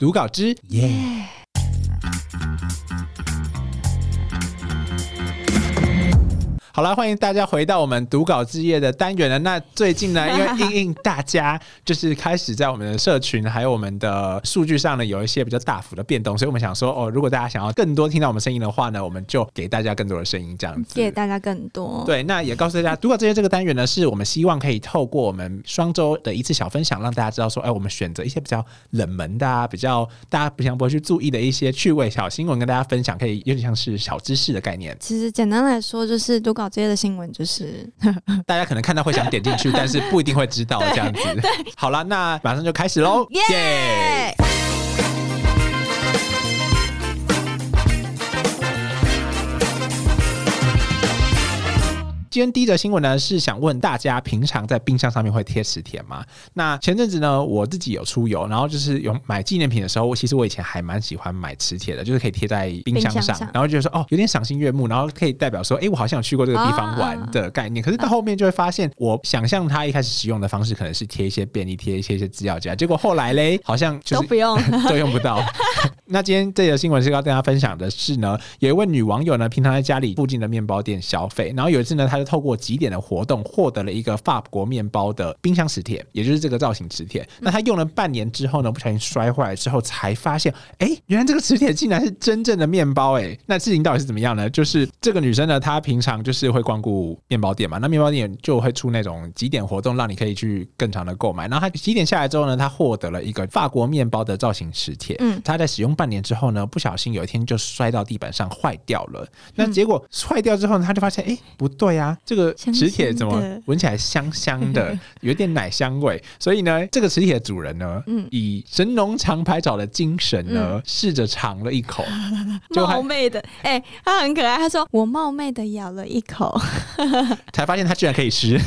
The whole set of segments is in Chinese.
读稿之耶。好了，欢迎大家回到我们读稿之夜的单元了。那最近呢，因为应应大家就是开始在我们的社群还有我们的数据上呢，有一些比较大幅的变动，所以我们想说，哦，如果大家想要更多听到我们声音的话呢，我们就给大家更多的声音，这样子给大家更多。对，那也告诉大家，读稿之夜这个单元呢，是我们希望可以透过我们双周的一次小分享，让大家知道说，哎，我们选择一些比较冷门的、啊，比较大家平常不会去注意的一些趣味小新闻，跟大家分享，可以有点像是小知识的概念。其实简单来说，就是读稿这些的新闻，就是 大家可能看到会想点进去，但是不一定会知道这样子。好了，那马上就开始喽！耶！今天第一则新闻呢，是想问大家，平常在冰箱上面会贴磁铁吗？那前阵子呢，我自己有出游，然后就是有买纪念品的时候，其实我以前还蛮喜欢买磁铁的，就是可以贴在冰箱上，然后觉得说哦，有点赏心悦目，然后可以代表说，哎，我好像有去过这个地方玩的概念。可是到后面就会发现，我想象它一开始使用的方式可能是贴一些便利贴，贴一些资料夹，结果后来嘞，好像都不用，都用不到。那今天这则新闻是要跟大家分享的是呢，有一位女网友呢，平常在家里附近的面包店消费，然后有一次呢，她就透过几点的活动获得了一个法国面包的冰箱磁铁，也就是这个造型磁铁。那他用了半年之后呢，不小心摔坏了之后，才发现，哎，原来这个磁铁竟然是真正的面包，哎，那事情到底是怎么样呢？就是这个女生呢，她平常就是会光顾面包店嘛，那面包店就会出那种几点活动，让你可以去更长的购买。然后她几点下来之后呢，她获得了一个法国面包的造型磁铁。嗯，她在使用半年之后呢，不小心有一天就摔到地板上坏掉了。那结果坏掉之后呢，她就发现，哎，不对啊，这个磁铁怎么闻起来香香的，有点奶香味？所以呢，这个磁铁的主人呢，嗯以神农尝百草的精神呢，试着尝了一口，冒昧的，哎，他很可爱。他说：“我冒昧的咬了一口，才发现他居然可以吃。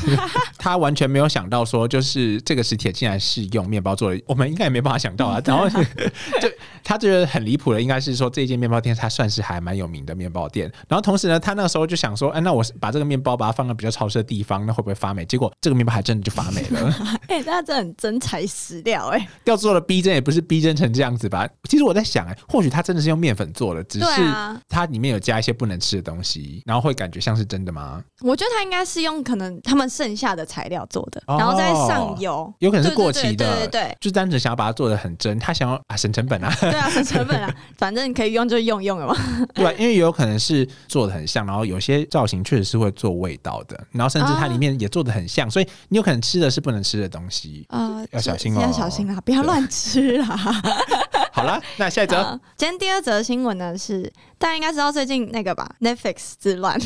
他完全没有想到说，就是这个磁铁竟然是用面包做的。我们应该也没办法想到啊。然后就他觉得很离谱的，应该是说这间面包店它算是还蛮有名的面包店。然后同时呢，他那时候就想说，哎，那我把这个面包把它放到比较潮湿的地方，那会不会发霉？结果这个面包还真的就发霉了。哎，那真的很真材实料哎。要做的逼真也不是逼真成这样子吧？其实我在想，哎，或许它真的是用面粉做的，只是它里面有加一些不能吃的东西，然后会感觉像是真的吗？我觉得它应该是用可能他们剩下的材料做的，然后再上油，有可能是过期的，对对对，就单纯想要把它做的很真，他想要啊省成本啊，对啊省成本啊，反正可以用就用用了嘛。对，因为有可能是做的很像，然后有些造型确实是会做味道的，然后甚至它里面也做的很像，所以你有可能吃的是不能吃的东西啊，要小心哦，要小心啦，不要乱吃 啦。好了，那下一则，今天第二则新闻呢是。大家应该知道最近那个吧，Netflix 之乱。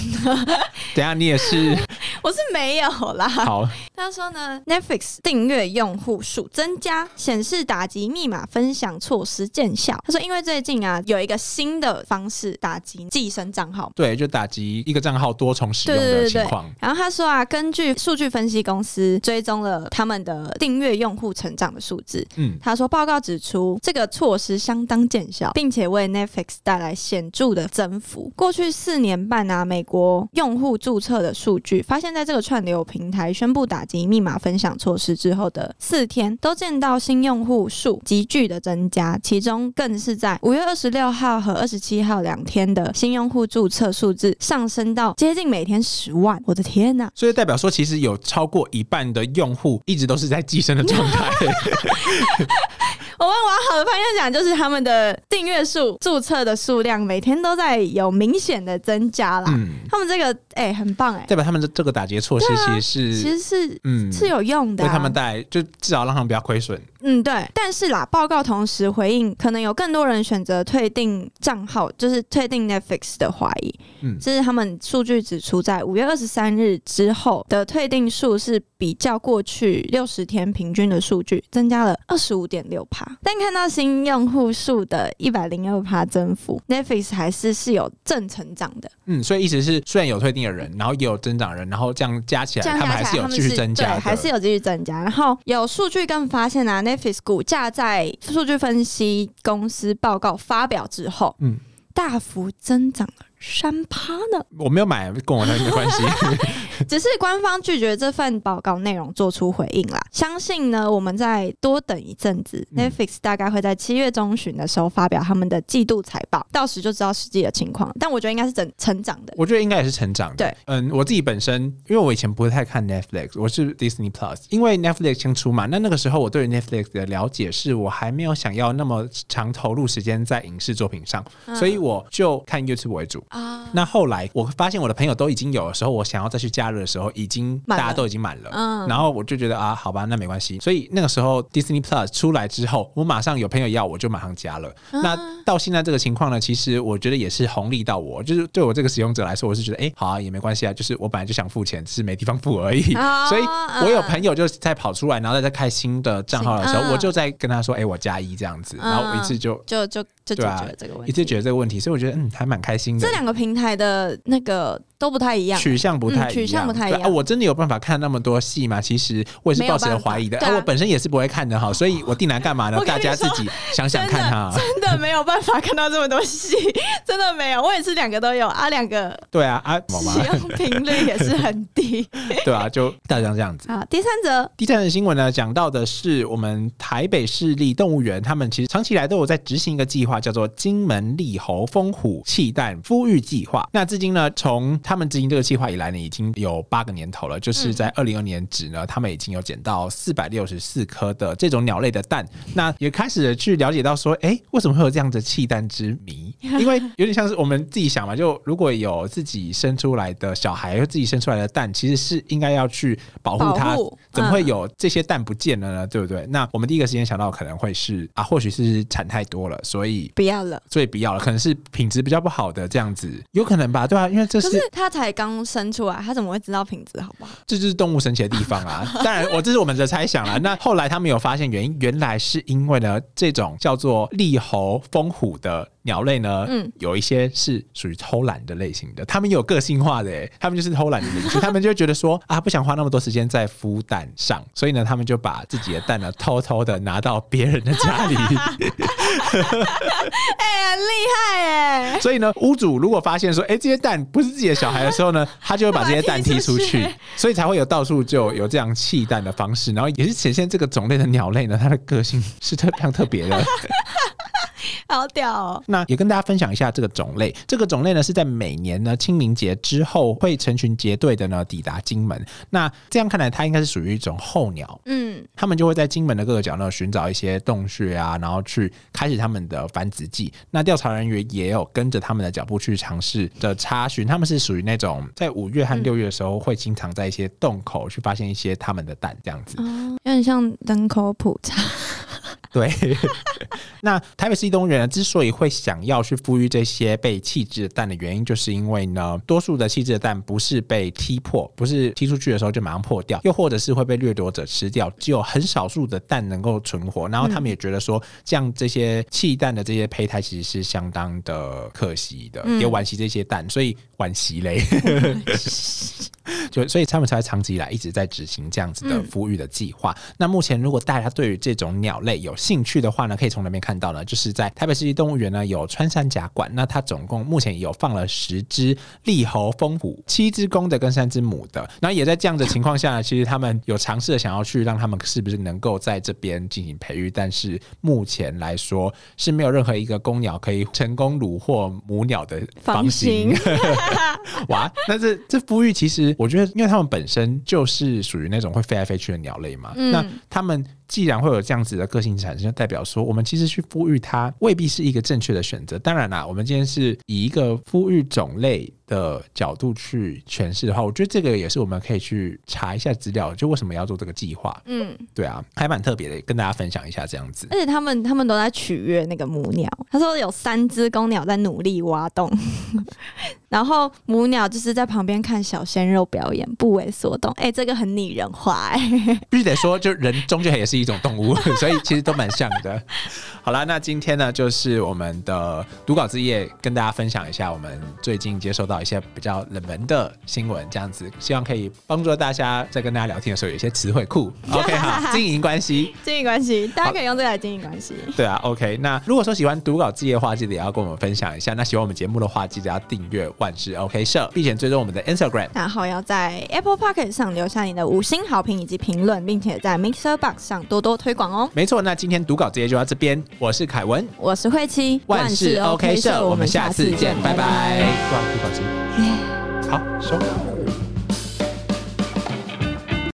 等下你也是，我是没有啦。好，他说呢，Netflix 订阅用户数增加，显示打击密码分享措施见效。他说，因为最近啊有一个新的方式打击寄生账号，对，就打击一个账号多重使用的情况。然后他说啊，根据数据分析公司追踪了他们的订阅用户成长的数字，嗯，他说报告指出这个措施相当见效，并且为 Netflix 带来显著。的增幅，过去四年半啊，美国用户注册的数据发现，在这个串流平台宣布打击密码分享措施之后的四天，都见到新用户数急剧的增加，其中更是在五月二十六号和二十七号两天的新用户注册数字上升到接近每天十万，我的天呐！所以代表说，其实有超过一半的用户一直都是在寄生的状态。我们往好的方向讲，就是他们的订阅数、注册的数量每天都在有明显的增加啦。嗯，他们这个哎很棒哎，代表他们的这个打劫措施其实是其实是嗯是有用的，为他们带就至少让他们不要亏损。嗯，对。但是啦，报告同时回应，可能有更多人选择退订账号，就是退订 Netflix 的怀疑。嗯，这是他们数据指出，在五月二十三日之后的退订数是比较过去六十天平均的数据增加了二十五点六帕。但看到新用户数的一百零二帕增幅，Netflix 还是是有正成长的。嗯，所以意思是，虽然有退订的人，然后也有增长人，然后这样加起来，他们还是有继续增加，还是有继续增加。然后有数据更发现啊，Netflix 股价在数据分析公司报告发表之后，嗯，大幅增长了三趴呢。我没有买，跟我没关系。只是官方拒绝这份报告内容做出回应啦。相信呢，我们再多等一阵子，Netflix 大概会在七月中旬的时候发表他们的季度财报，到时就知道实际的情况。但我觉得应该是整成长的，我觉得应该也是成长的。对，嗯，我自己本身，因为我以前不会太看 Netflix，我是 Disney Plus，因为 Netflix 先出嘛。那那个时候我对 Netflix 的了解是我还没有想要那么长投入时间在影视作品上，所以我就看 YouTube 为主啊。那后来我发现我的朋友都已经有的时候，我想要再去加热的时候，已经大家都已经满了。嗯，然后我就觉得啊，好吧，那没关系。所以那个时候 Disney Plus 出来之后，我马上有朋友要，我就马上加了。那到现在这个情况呢，其实我觉得也是红利到我，就是对我这个使用者来说，我是觉得哎，好啊，也没关系啊，就是我本来就想付钱，只是没地方付而已。所以我有朋友就在跑出来，然后再开新的账号的时候，我就在跟他说，哎，我加一这样子，然后我一次就就就就解决了这个问题，一次解决这个问题，所以我觉得嗯，还蛮开心的。两个平台的那个。都不太一样，取向不太取向不太一样。我真的有办法看那么多戏吗？其实我也是抱持怀疑的。我本身也是不会看的哈，所以我定来干嘛呢？大家自己想想看哈。真的没有办法看到这么多戏，真的没有。我也是两个都有啊，两个对啊啊，使用频率也是很低。对啊，就大家这样子。啊，第三则，第三则新闻呢，讲到的是我们台北市立动物园，他们其实长期以来都有在执行一个计划，叫做金门利猴风虎气蛋孵育计划。那至今呢，从他们执行这个计划。以来呢，已经有八个年头了。就是在二零二年止呢，他们已经有捡到四百六十四颗的这种鸟类的蛋。那也开始去了解到说，哎，为什么会有这样的弃蛋之谜？因为有点像是我们自己想嘛，就如果有自己生出来的小孩，自己生出来的蛋，其实是应该要去保护它。怎么会有这些蛋不见了呢？对不对？那我们第一个时间想到可能会是啊，或许是产太多了，所以不要了，所以不要了，可能是品质比较不好的这样子，有可能吧？对啊，因为这是他才刚。生出来，他怎么会知道品质好不好？这就是动物神奇的地方啊！当然，我这是我们的猜想了。那后来他们有发现原因，原来是因为呢，这种叫做利猴蜂虎的鸟类呢，嗯，有一些是属于偷懒的类型的，他们有个性化的，他们就是偷懒的民族，他们就觉得说啊，不想花那么多时间在孵蛋上，所以呢，他们就把自己的蛋呢偷偷的拿到别人的家里。哎，很厉害哎！所以呢，屋主如果发现说，哎，这些蛋不是自己的小孩的时候呢，他就会把这些蛋踢出去，所以才会有到处就有这样弃蛋的方式，然后也是显现这个种类的鸟类呢，它的个性是特常特别的。好屌哦！那也跟大家分享一下这个种类。这个种类呢是在每年呢清明节之后会成群结队的呢抵达金门。那这样看来，它应该是属于一种候鸟。嗯，他们就会在金门的各个角落寻找一些洞穴啊，然后去开始他们的繁殖季。那调查人员也有跟着他们的脚步去尝试的查询。他们是属于那种在五月和六月的时候会经常在一些洞口去发现一些他们的蛋，这样子。有点像人口普查。对，那台北市动物园，之所以会想要去孵育这些被弃置的蛋的原因，就是因为呢，多数的弃置的蛋不是被踢破，不是踢出去的时候就马上破掉，又或者是会被掠夺者吃掉，只有很少数的蛋能够存活。然后他们也觉得说，这样这些弃蛋的这些胚胎其实是相当的可惜的，也惋惜这些蛋，所以惋惜嘞。就所以他们才长期以来一直在执行这样子的孵育的计划。那目前如果大家对于这种鸟类有兴趣的话呢，可以从那边看到呢，就是在台北市立动物园呢有穿山甲馆。那它总共目前有放了十只利猴风虎，七只公的跟三只母的。然后也在这样的情况下呢，其实他们有尝试的想要去让他们是不是能够在这边进行培育，但是目前来说是没有任何一个公鸟可以成功虏获母鸟的方形。哇，那这这孵育其实我觉得，因为他们本身就是属于那种会飞来飞去的鸟类嘛，那他们。既然会有这样子的个性产生，就代表说我们其实去孵育它未必是一个正确的选择。当然啦，我们今天是以一个孵育种类。的角度去诠释的话，我觉得这个也是我们可以去查一下资料，就为什么要做这个计划。嗯，对啊，还蛮特别的，跟大家分享一下这样子。而且他们他们都在取悦那个母鸟，他说有三只公鸟在努力挖洞，然后母鸟就是在旁边看小鲜肉表演，不为所动。哎，这个很拟人化哎，必须得说，就人终究也是是一种动物，所以其实都蛮像的。好啦，那今天呢，就是我们的读稿之夜，跟大家分享一下我们最近接收到一些比较冷门的新闻，这样子，希望可以帮助大家在跟大家聊天的时候有一些词汇库。OK，好，经营关系，经营关系，大家可以用这来经营关系。对啊，OK，那如果说喜欢读稿之夜的话，记得也要跟我们分享一下。那喜欢我们节目的话，记得要订阅万事 OK 社，并且追踪我们的 Instagram，然后要在 Apple Pocket 上留下你的五星好评以及评论，并且在 Mixer Box 上多多推广哦。没错，那今天读稿直接就到这边，我是凯文。我是慧琪，万事 OK 社，我们下次见，拜拜。读稿机，好收。